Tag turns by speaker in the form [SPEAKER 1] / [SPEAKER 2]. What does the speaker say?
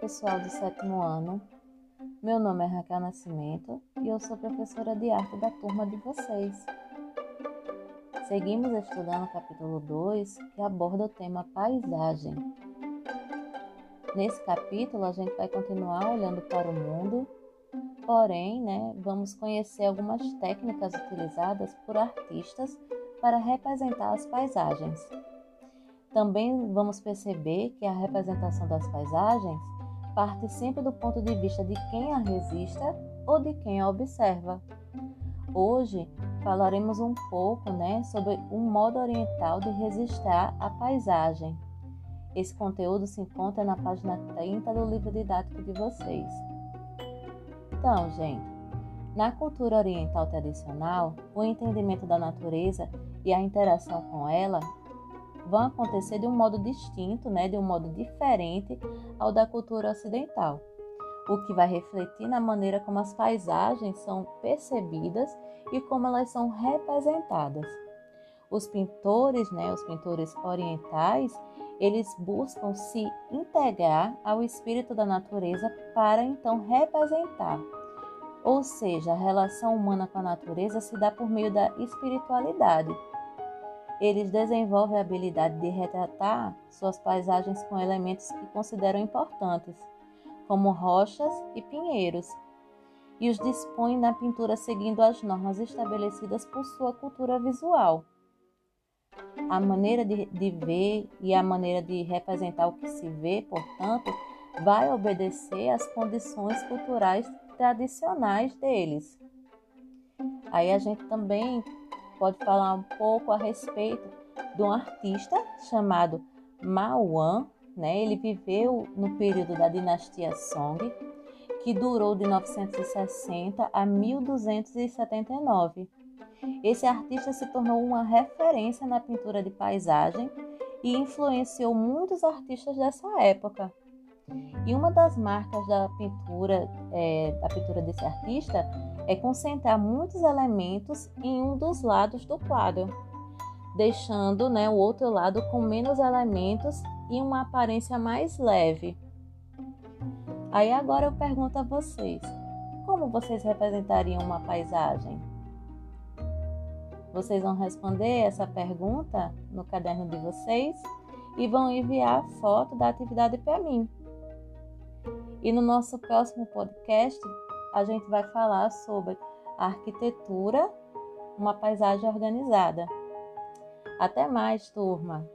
[SPEAKER 1] pessoal do sétimo ano. Meu nome é Raquel Nascimento e eu sou professora de arte da turma de vocês. Seguimos estudando o capítulo 2, que aborda o tema paisagem. Nesse capítulo, a gente vai continuar olhando para o mundo, porém, né, vamos conhecer algumas técnicas utilizadas por artistas para representar as paisagens. Também vamos perceber que a representação das paisagens parte sempre do ponto de vista de quem a resista ou de quem a observa. Hoje falaremos um pouco né, sobre um modo oriental de resistar à paisagem. Esse conteúdo se encontra na página 30 do livro didático de vocês. Então, gente, na cultura oriental tradicional, o entendimento da natureza e a interação com ela vão acontecer de um modo distinto, né, de um modo diferente ao da cultura ocidental, o que vai refletir na maneira como as paisagens são percebidas e como elas são representadas. Os pintores, né, os pintores orientais, eles buscam se integrar ao espírito da natureza para então representar. Ou seja, a relação humana com a natureza se dá por meio da espiritualidade eles desenvolvem a habilidade de retratar suas paisagens com elementos que consideram importantes, como rochas e pinheiros, e os dispõem na pintura seguindo as normas estabelecidas por sua cultura visual. A maneira de, de ver e a maneira de representar o que se vê, portanto, vai obedecer às condições culturais tradicionais deles. Aí a gente também pode falar um pouco a respeito de um artista chamado Mao né? Ele viveu no período da dinastia Song, que durou de 960 a 1279. Esse artista se tornou uma referência na pintura de paisagem e influenciou muitos artistas dessa época. E uma das marcas da pintura, é, da pintura desse artista é concentrar muitos elementos em um dos lados do quadro, deixando né, o outro lado com menos elementos e uma aparência mais leve. Aí agora eu pergunto a vocês: como vocês representariam uma paisagem? Vocês vão responder essa pergunta no caderno de vocês e vão enviar foto da atividade para mim. E no nosso próximo podcast, a gente vai falar sobre a arquitetura, uma paisagem organizada. Até mais, turma!